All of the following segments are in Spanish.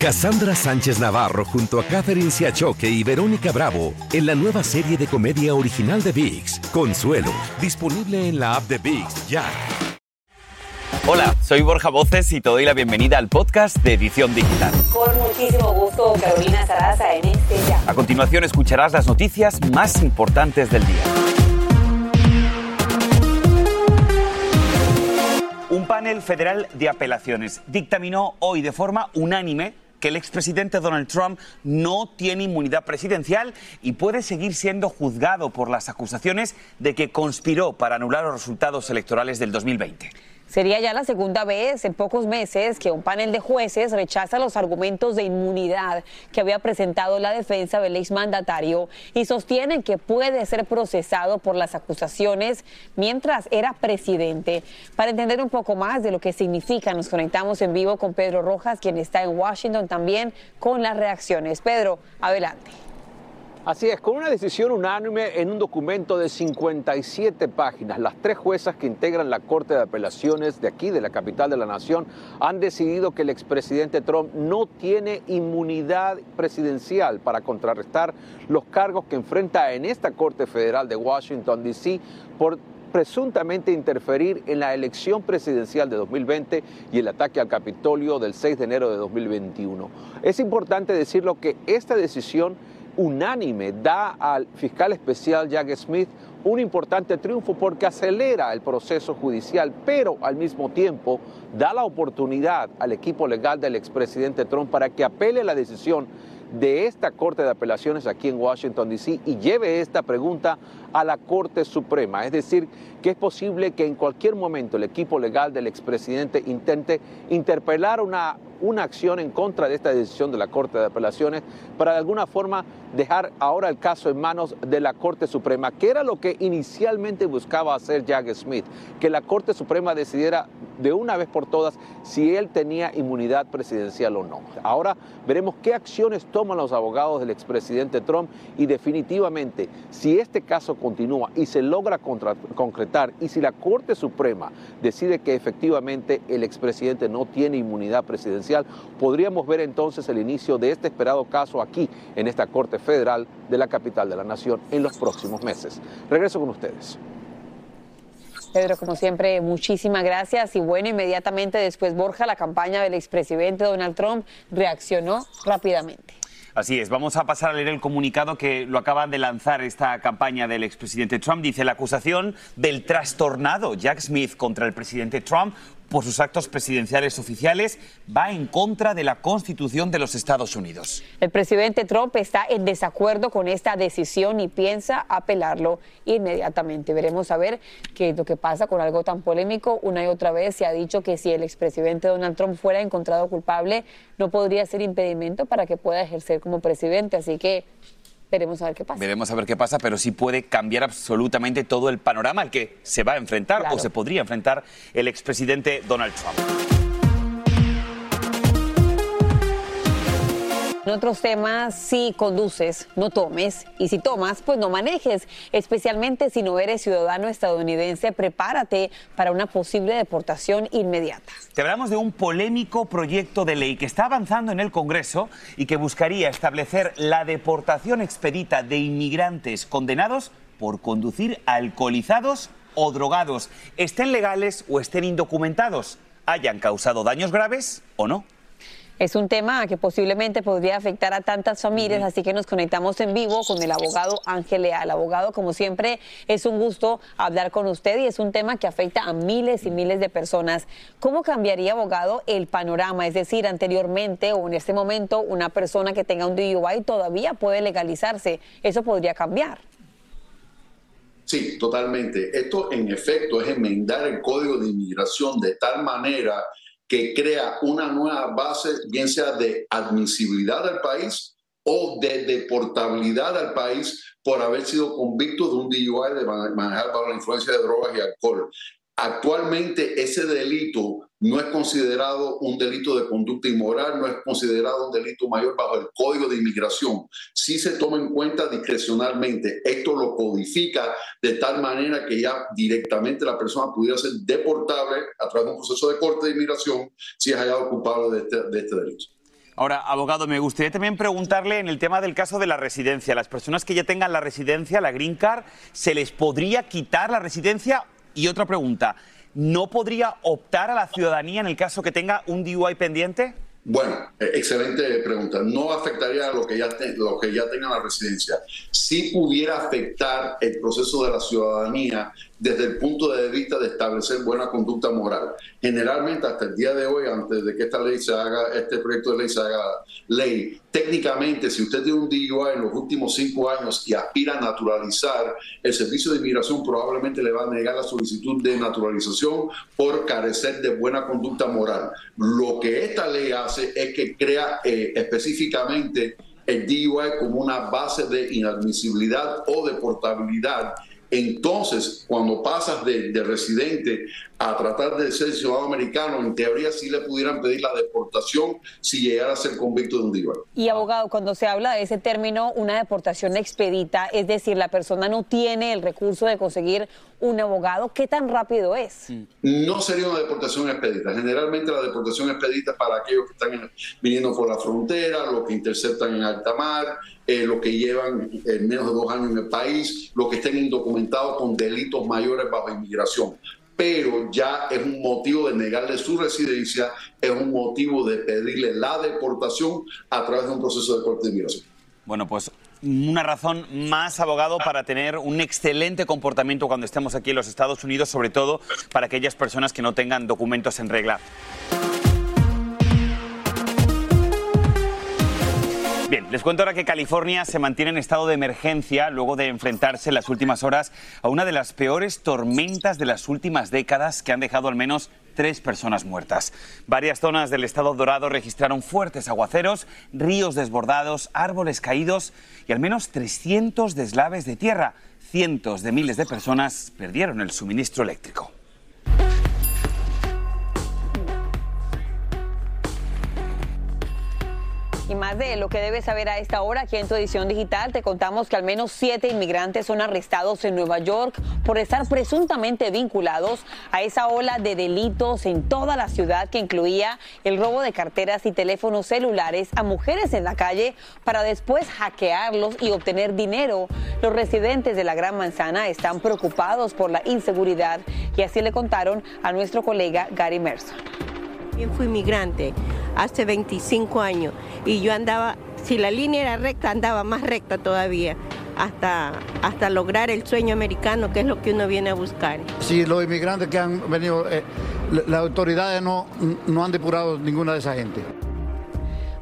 Cassandra Sánchez Navarro junto a Catherine Siachoque y Verónica Bravo en la nueva serie de comedia original de VIX, Consuelo, disponible en la app de VIX ya. Hola, soy Borja Voces y te doy la bienvenida al podcast de Edición Digital. Con muchísimo gusto, Carolina Sarasa en este ya. A continuación escucharás las noticias más importantes del día. Un panel federal de apelaciones dictaminó hoy de forma unánime que el expresidente Donald Trump no tiene inmunidad presidencial y puede seguir siendo juzgado por las acusaciones de que conspiró para anular los resultados electorales del 2020. Sería ya la segunda vez en pocos meses que un panel de jueces rechaza los argumentos de inmunidad que había presentado la defensa del exmandatario y sostienen que puede ser procesado por las acusaciones mientras era presidente. Para entender un poco más de lo que significa, nos conectamos en vivo con Pedro Rojas, quien está en Washington también con las reacciones. Pedro, adelante. Así es, con una decisión unánime en un documento de 57 páginas, las tres juezas que integran la Corte de Apelaciones de aquí, de la capital de la nación, han decidido que el expresidente Trump no tiene inmunidad presidencial para contrarrestar los cargos que enfrenta en esta Corte Federal de Washington, D.C. por presuntamente interferir en la elección presidencial de 2020 y el ataque al Capitolio del 6 de enero de 2021. Es importante decirlo que esta decisión unánime da al fiscal especial Jack Smith un importante triunfo porque acelera el proceso judicial, pero al mismo tiempo da la oportunidad al equipo legal del expresidente Trump para que apele la decisión de esta Corte de Apelaciones aquí en Washington, D.C. y lleve esta pregunta a la Corte Suprema. Es decir, que es posible que en cualquier momento el equipo legal del expresidente intente interpelar una, una acción en contra de esta decisión de la Corte de Apelaciones para de alguna forma dejar ahora el caso en manos de la Corte Suprema, que era lo que inicialmente buscaba hacer Jack Smith, que la Corte Suprema decidiera de una vez por todas si él tenía inmunidad presidencial o no. Ahora veremos qué acciones toman los abogados del expresidente Trump y definitivamente si este caso continúa y se logra concretar y si la Corte Suprema decide que efectivamente el expresidente no tiene inmunidad presidencial, podríamos ver entonces el inicio de este esperado caso aquí en esta Corte Federal de la capital de la nación en los próximos meses. Regreso con ustedes. Pedro, como siempre, muchísimas gracias. Y bueno, inmediatamente después Borja, la campaña del expresidente Donald Trump reaccionó rápidamente. Así es, vamos a pasar a leer el comunicado que lo acaba de lanzar esta campaña del expresidente Trump. Dice la acusación del trastornado Jack Smith contra el presidente Trump por sus actos presidenciales oficiales va en contra de la Constitución de los Estados Unidos. El presidente Trump está en desacuerdo con esta decisión y piensa apelarlo inmediatamente. Veremos a ver qué es lo que pasa con algo tan polémico. Una y otra vez se ha dicho que si el expresidente Donald Trump fuera encontrado culpable, no podría ser impedimento para que pueda ejercer como presidente. Así que Veremos a ver qué pasa. Veremos a ver qué pasa, pero sí puede cambiar absolutamente todo el panorama al que se va a enfrentar o se podría enfrentar el expresidente Donald Trump. En otros temas, si conduces, no tomes. Y si tomas, pues no manejes. Especialmente si no eres ciudadano estadounidense, prepárate para una posible deportación inmediata. Te hablamos de un polémico proyecto de ley que está avanzando en el Congreso y que buscaría establecer la deportación expedita de inmigrantes condenados por conducir alcoholizados o drogados, estén legales o estén indocumentados, hayan causado daños graves o no. Es un tema que posiblemente podría afectar a tantas familias, así que nos conectamos en vivo con el abogado Ángel Leal. Abogado, como siempre, es un gusto hablar con usted y es un tema que afecta a miles y miles de personas. ¿Cómo cambiaría, abogado, el panorama? Es decir, anteriormente o en este momento, una persona que tenga un DUI todavía puede legalizarse. ¿Eso podría cambiar? Sí, totalmente. Esto en efecto es enmendar el código de inmigración de tal manera que crea una nueva base, bien sea de admisibilidad al país o de deportabilidad al país por haber sido convicto de un DUI de manejar bajo la influencia de drogas y alcohol. Actualmente ese delito no es considerado un delito de conducta inmoral, no es considerado un delito mayor bajo el Código de Inmigración. Sí se toma en cuenta discrecionalmente. Esto lo codifica de tal manera que ya directamente la persona pudiera ser deportable a través de un proceso de corte de inmigración si es hallado culpable de este, de este delito. Ahora, abogado, me gustaría también preguntarle en el tema del caso de la residencia. Las personas que ya tengan la residencia, la Green Card, ¿se les podría quitar la residencia? Y otra pregunta, ¿no podría optar a la ciudadanía en el caso que tenga un DUI pendiente? Bueno, eh, excelente pregunta. No afectaría a lo que ya, lo que ya la residencia. Sí pudiera afectar el proceso de la ciudadanía desde el punto de vista de establecer buena conducta moral. Generalmente hasta el día de hoy, antes de que esta ley se haga, este proyecto de ley se haga ley, técnicamente si usted tiene un DUI en los últimos cinco años y aspira a naturalizar, el Servicio de Inmigración probablemente le va a negar la solicitud de naturalización por carecer de buena conducta moral. Lo que esta ley hace es que crea eh, específicamente el DUI como una base de inadmisibilidad o de portabilidad entonces, cuando pasas de, residente a tratar de ser ciudadano americano, en teoría sí le pudieran pedir la deportación si llegara a ser convicto de un DUI. Y abogado, cuando se habla de ese término, una deportación expedita, es decir, la persona no tiene el recurso de conseguir un abogado, ¿qué tan rápido es? No sería una deportación expedita. Generalmente la deportación expedita para aquellos que están viniendo por la frontera, los que interceptan en alta mar, eh, los que llevan eh, menos de dos años en el país, los que estén indocumentados con delitos mayores bajo inmigración. Pero ya es un motivo de negarle su residencia, es un motivo de pedirle la deportación a través de un proceso de corte de inmigración. Bueno, pues una razón más, abogado, para tener un excelente comportamiento cuando estemos aquí en los Estados Unidos, sobre todo para aquellas personas que no tengan documentos en regla. Bien, les cuento ahora que California se mantiene en estado de emergencia luego de enfrentarse en las últimas horas a una de las peores tormentas de las últimas décadas que han dejado al menos tres personas muertas. Varias zonas del estado dorado registraron fuertes aguaceros, ríos desbordados, árboles caídos y al menos 300 deslaves de tierra. Cientos de miles de personas perdieron el suministro eléctrico. Y más de lo que debes saber a esta hora, aquí en tu edición digital te contamos que al menos siete inmigrantes son arrestados en Nueva York por estar presuntamente vinculados a esa ola de delitos en toda la ciudad que incluía el robo de carteras y teléfonos celulares a mujeres en la calle para después hackearlos y obtener dinero. Los residentes de la Gran Manzana están preocupados por la inseguridad y así le contaron a nuestro colega Gary Mercer. Yo fui inmigrante hace 25 años y yo andaba, si la línea era recta, andaba más recta todavía. Hasta, hasta lograr el sueño americano, que es lo que uno viene a buscar. Si los inmigrantes que han venido, eh, las autoridades no, no han depurado ninguna de esa gente.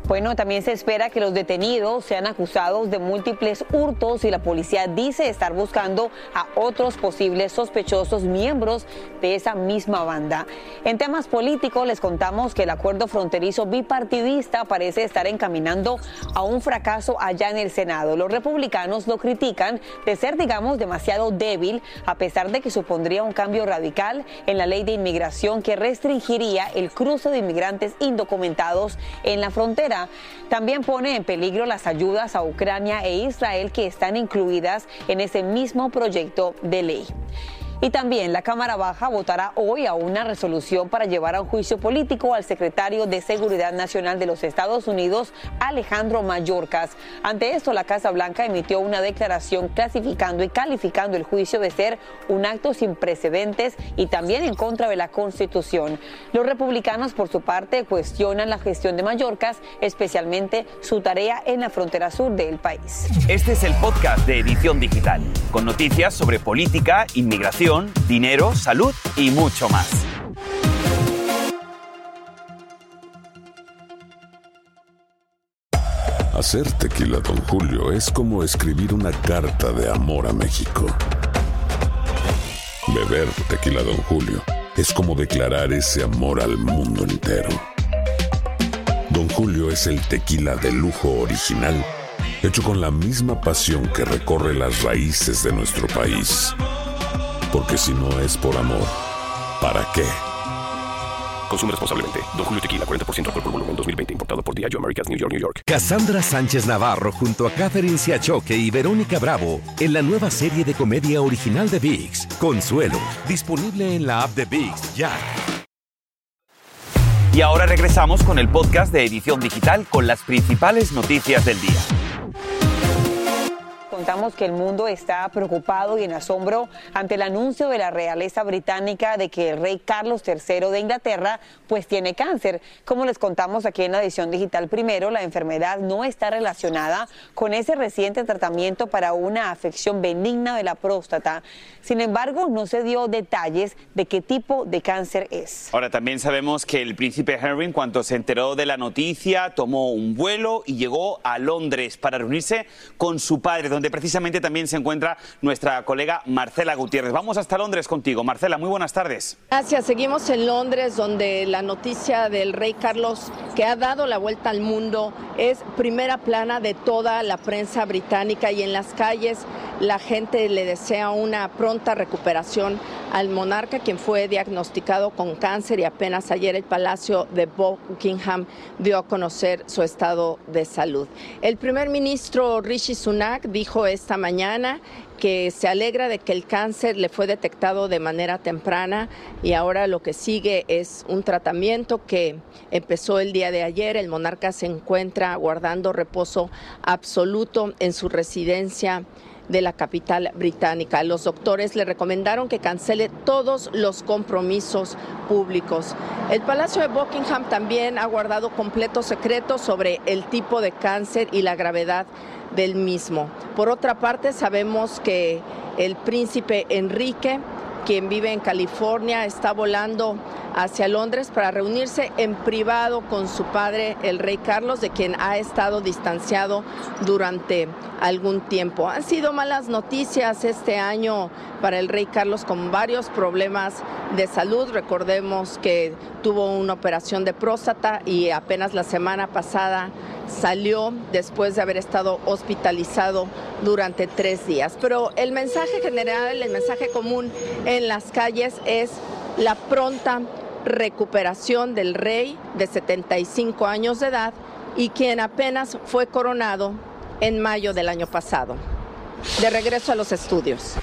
Bueno, también se espera que los detenidos sean acusados de múltiples hurtos y la policía dice estar buscando a otros posibles sospechosos miembros de esa misma banda. En temas políticos les contamos que el acuerdo fronterizo bipartidista parece estar encaminando a un fracaso allá en el Senado. Los republicanos lo critican de ser, digamos, demasiado débil, a pesar de que supondría un cambio radical en la ley de inmigración que restringiría el cruce de inmigrantes indocumentados en la frontera. También pone en peligro las ayudas a Ucrania e Israel que están incluidas en ese mismo proyecto de ley. Y también la Cámara Baja votará hoy a una resolución para llevar a un juicio político al secretario de Seguridad Nacional de los Estados Unidos, Alejandro Mayorkas. Ante esto, la Casa Blanca emitió una declaración clasificando y calificando el juicio de ser un acto sin precedentes y también en contra de la Constitución. Los republicanos, por su parte, cuestionan la gestión de Mayorkas, especialmente su tarea en la frontera sur del país. Este es el podcast de Edición Digital, con noticias sobre política, inmigración dinero, salud y mucho más. Hacer tequila, don Julio, es como escribir una carta de amor a México. Beber tequila, don Julio, es como declarar ese amor al mundo entero. Don Julio es el tequila de lujo original, hecho con la misma pasión que recorre las raíces de nuestro país porque si no es por amor, ¿para qué? Consume responsablemente. Don Julio Tequila, 40% alcohol por volumen, 2020. Importado por Diageo Americas, New York, New York. Cassandra Sánchez Navarro junto a Catherine Siachoque y Verónica Bravo en la nueva serie de comedia original de VIX, Consuelo. Disponible en la app de VIX, ya. Y ahora regresamos con el podcast de Edición Digital con las principales noticias del día contamos que el mundo está preocupado y en asombro ante el anuncio de la realeza británica de que el rey Carlos III de Inglaterra pues tiene cáncer. Como les contamos aquí en la edición digital primero, la enfermedad no está relacionada con ese reciente tratamiento para una afección benigna de la próstata. Sin embargo, no se dio detalles de qué tipo de cáncer es. Ahora también sabemos que el príncipe Henry, en cuanto se enteró de la noticia, tomó un vuelo y llegó a Londres para reunirse con su padre, precisamente también se encuentra nuestra colega Marcela Gutiérrez. Vamos hasta Londres contigo. Marcela, muy buenas tardes. Gracias. Seguimos en Londres, donde la noticia del rey Carlos, que ha dado la vuelta al mundo, es primera plana de toda la prensa británica y en las calles la gente le desea una pronta recuperación al monarca, quien fue diagnosticado con cáncer y apenas ayer el Palacio de Buckingham dio a conocer su estado de salud. El primer ministro Rishi Sunak dijo esta mañana que se alegra de que el cáncer le fue detectado de manera temprana y ahora lo que sigue es un tratamiento que empezó el día de ayer. El monarca se encuentra guardando reposo absoluto en su residencia de la capital británica. Los doctores le recomendaron que cancele todos los compromisos públicos. El Palacio de Buckingham también ha guardado completo secreto sobre el tipo de cáncer y la gravedad del mismo. Por otra parte, sabemos que el príncipe Enrique quien vive en California, está volando hacia Londres para reunirse en privado con su padre, el rey Carlos, de quien ha estado distanciado durante algún tiempo. Han sido malas noticias este año para el rey Carlos con varios problemas de salud. Recordemos que tuvo una operación de próstata y apenas la semana pasada salió después de haber estado hospitalizado durante tres días. Pero el mensaje general, el mensaje común en las calles es la pronta recuperación del rey de 75 años de edad y quien apenas fue coronado en mayo del año pasado. De regreso a los estudios.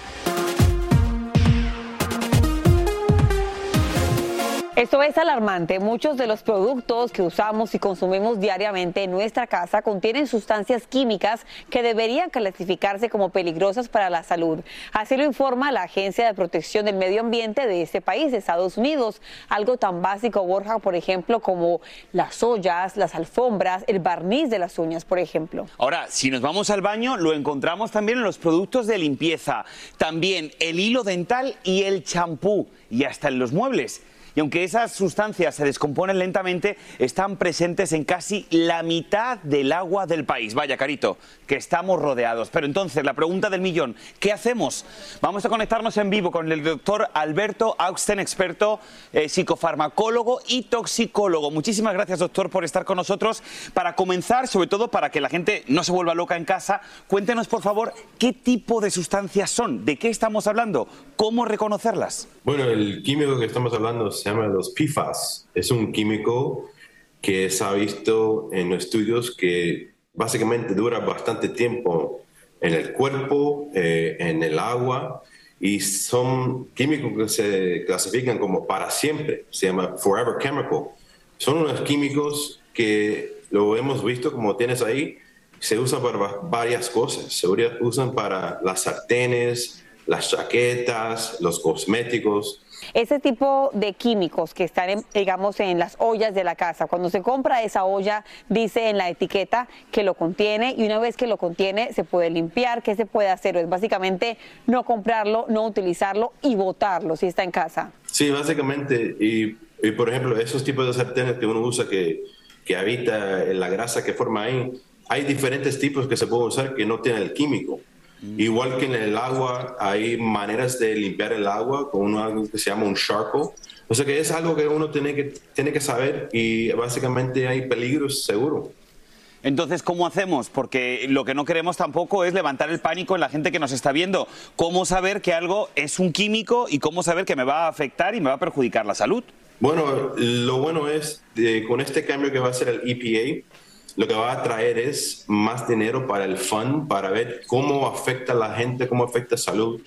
Esto es alarmante. Muchos de los productos que usamos y consumimos diariamente en nuestra casa contienen sustancias químicas que deberían clasificarse como peligrosas para la salud. Así lo informa la Agencia de Protección del Medio Ambiente de este país, Estados Unidos. Algo tan básico, Borja, por ejemplo, como las ollas, las alfombras, el barniz de las uñas, por ejemplo. Ahora, si nos vamos al baño, lo encontramos también en los productos de limpieza, también el hilo dental y el champú y hasta en los muebles y aunque esas sustancias se descomponen lentamente, están presentes en casi la mitad del agua del país. Vaya, Carito, que estamos rodeados. Pero entonces, la pregunta del millón, ¿qué hacemos? Vamos a conectarnos en vivo con el doctor Alberto Austen, experto eh, psicofarmacólogo y toxicólogo. Muchísimas gracias, doctor, por estar con nosotros. Para comenzar, sobre todo para que la gente no se vuelva loca en casa, cuéntenos, por favor, qué tipo de sustancias son, de qué estamos hablando, cómo reconocerlas. Bueno, el químico que estamos hablando se llama los PFAS. Es un químico que se ha visto en estudios que básicamente dura bastante tiempo en el cuerpo, eh, en el agua, y son químicos que se clasifican como para siempre, se llama Forever Chemical. Son unos químicos que lo hemos visto como tienes ahí, se usan para varias cosas, se usan para las sartenes, las chaquetas, los cosméticos, ese tipo de químicos que están, digamos, en las ollas de la casa, cuando se compra esa olla, dice en la etiqueta que lo contiene y una vez que lo contiene se puede limpiar. ¿Qué se puede hacer? Es básicamente no comprarlo, no utilizarlo y botarlo si está en casa. Sí, básicamente. Y, por ejemplo, esos tipos de sartenes que uno usa que, que habita la grasa que forma ahí, hay diferentes tipos que se pueden usar que no tienen el químico. Igual que en el agua, hay maneras de limpiar el agua con algo que se llama un charcoal. O sea que es algo que uno tiene que, tiene que saber y básicamente hay peligros seguro. Entonces, ¿cómo hacemos? Porque lo que no queremos tampoco es levantar el pánico en la gente que nos está viendo. ¿Cómo saber que algo es un químico y cómo saber que me va a afectar y me va a perjudicar la salud? Bueno, lo bueno es, con este cambio que va a hacer el EPA, lo que va a traer es más dinero para el fund, para ver cómo afecta a la gente, cómo afecta a salud.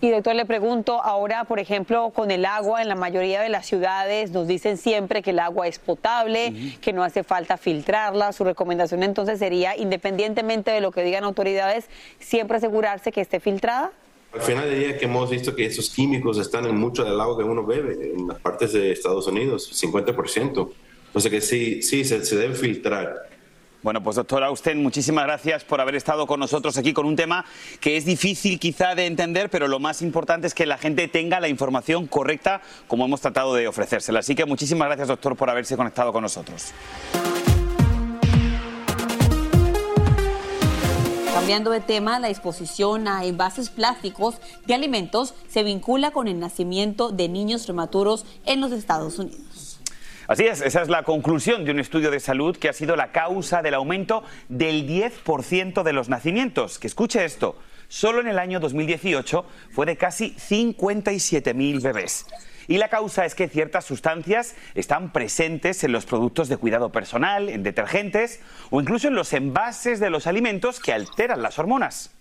Y doctor, le pregunto, ahora, por ejemplo, con el agua, en la mayoría de las ciudades nos dicen siempre que el agua es potable, que no hace falta filtrarla. Su recomendación entonces sería, independientemente de lo que digan autoridades, siempre asegurarse que esté filtrada. Al final del día que hemos visto que esos químicos están en mucho del agua que uno bebe, en las partes de Estados Unidos, 50%. O sea que sí, sí, se, se debe filtrar. Bueno, pues doctor Austen, muchísimas gracias por haber estado con nosotros aquí con un tema que es difícil quizá de entender, pero lo más importante es que la gente tenga la información correcta como hemos tratado de ofrecérsela. Así que muchísimas gracias, doctor, por haberse conectado con nosotros. Cambiando de tema, la exposición a envases plásticos de alimentos se vincula con el nacimiento de niños prematuros en los Estados Unidos. Así es, esa es la conclusión de un estudio de salud que ha sido la causa del aumento del 10% de los nacimientos. Que escuche esto, solo en el año 2018 fue de casi 57.000 bebés. Y la causa es que ciertas sustancias están presentes en los productos de cuidado personal, en detergentes o incluso en los envases de los alimentos que alteran las hormonas.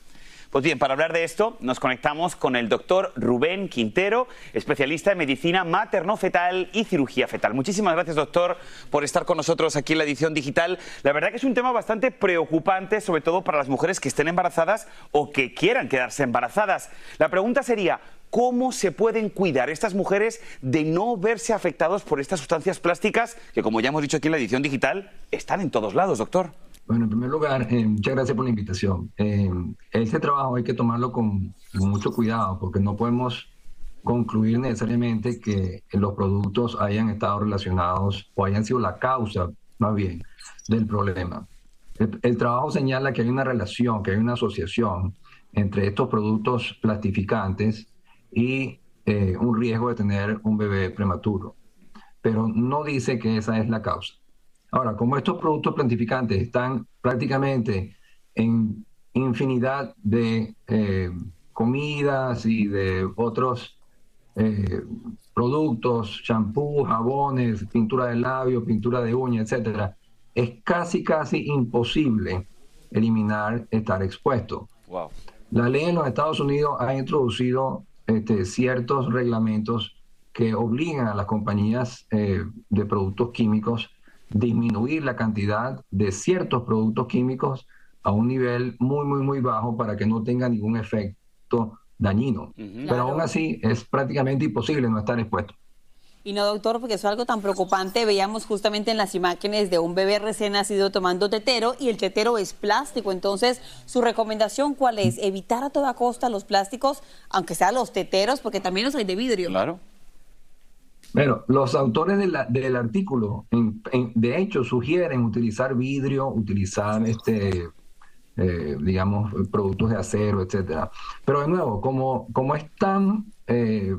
Pues bien, para hablar de esto nos conectamos con el doctor Rubén Quintero, especialista en medicina materno-fetal y cirugía fetal. Muchísimas gracias, doctor, por estar con nosotros aquí en la edición digital. La verdad que es un tema bastante preocupante, sobre todo para las mujeres que estén embarazadas o que quieran quedarse embarazadas. La pregunta sería, ¿cómo se pueden cuidar estas mujeres de no verse afectados por estas sustancias plásticas que, como ya hemos dicho aquí en la edición digital, están en todos lados, doctor? Bueno, en primer lugar, eh, muchas gracias por la invitación. Eh, este trabajo hay que tomarlo con, mucho cuidado porque no podemos concluir necesariamente que los productos hayan estado relacionados o hayan sido la causa, más bien, del problema. El, el trabajo señala que hay una relación, que hay una asociación entre estos productos plastificantes y eh, un riesgo de tener un bebé prematuro, pero no dice que esa es la causa. Ahora, como estos productos plantificantes están prácticamente en infinidad de eh, comidas y de otros eh, productos, champú, jabones, pintura de labio, pintura de uña, etcétera, es casi, casi imposible eliminar estar expuesto. Wow. La ley en los Estados Unidos ha introducido este, ciertos reglamentos que obligan a las compañías eh, de productos químicos disminuir la cantidad de ciertos productos químicos a un nivel muy, muy, muy bajo para que no tenga ningún efecto dañino. Uh -huh. Pero claro. aún así es prácticamente imposible no estar expuesto. Y no, doctor, porque eso es algo tan preocupante. Veíamos justamente en las imágenes de un bebé recién nacido tomando tetero y el tetero es plástico. Entonces, ¿su recomendación cuál es? Evitar a toda costa los plásticos, aunque sean los teteros, porque también los hay de vidrio. Claro. Bueno, los autores del artículo, de hecho, sugieren utilizar vidrio, utilizar este, eh, digamos, productos de acero, etcétera. Pero de nuevo, como, como es tan eh,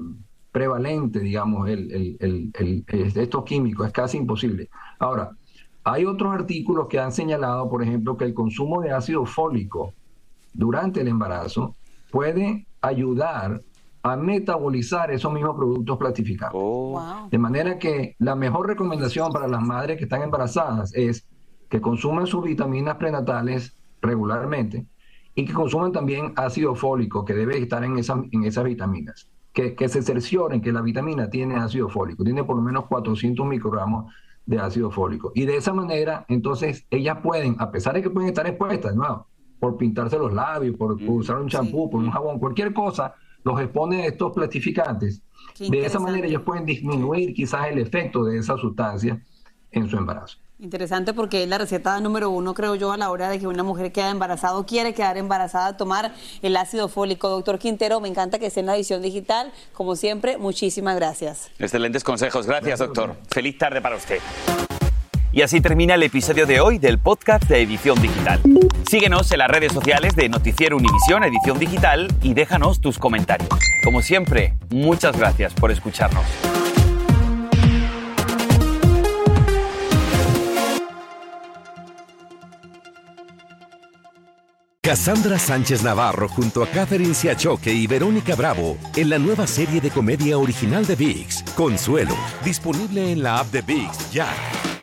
prevalente, digamos, el, estos químicos, es casi imposible. Ahora, hay otros artículos que han señalado, por ejemplo, que el consumo de ácido fólico durante el embarazo puede ayudar a metabolizar esos mismos productos plastificados. Oh. Wow. De manera que la mejor recomendación para las madres que están embarazadas es que consuman sus vitaminas prenatales regularmente y que consuman también ácido fólico que debe estar en, esa, en esas vitaminas. Que, que, se cercioren que la vitamina tiene ácido fólico, tiene por lo menos 400 microgramos de ácido fólico. Y de esa manera, entonces, ellas pueden, a pesar de que pueden estar expuestas, ¿no? por pintarse los labios, por, por usar un champú, sí. por un jabón, cualquier cosa, los expone a estos plastificantes. De esa manera ellos pueden disminuir quizás el efecto de esa sustancia en su embarazo. Interesante porque es la receta número uno, creo yo, a la hora de que una mujer queda embarazada o quiere quedar embarazada, tomar el ácido fólico. Doctor Quintero, me encanta que esté en la edición digital. Como siempre, muchísimas gracias. Excelentes consejos. Gracias, doctor. Feliz tarde para usted. Y así termina el episodio de hoy del podcast de Edición Digital. Síguenos en las redes sociales de Noticiero Univisión Edición Digital y déjanos tus comentarios. Como siempre, muchas gracias por escucharnos. Cassandra Sánchez Navarro junto a Catherine Siachoque y Verónica Bravo en la nueva serie de comedia original de VIX, Consuelo, disponible en la app de VIX ya.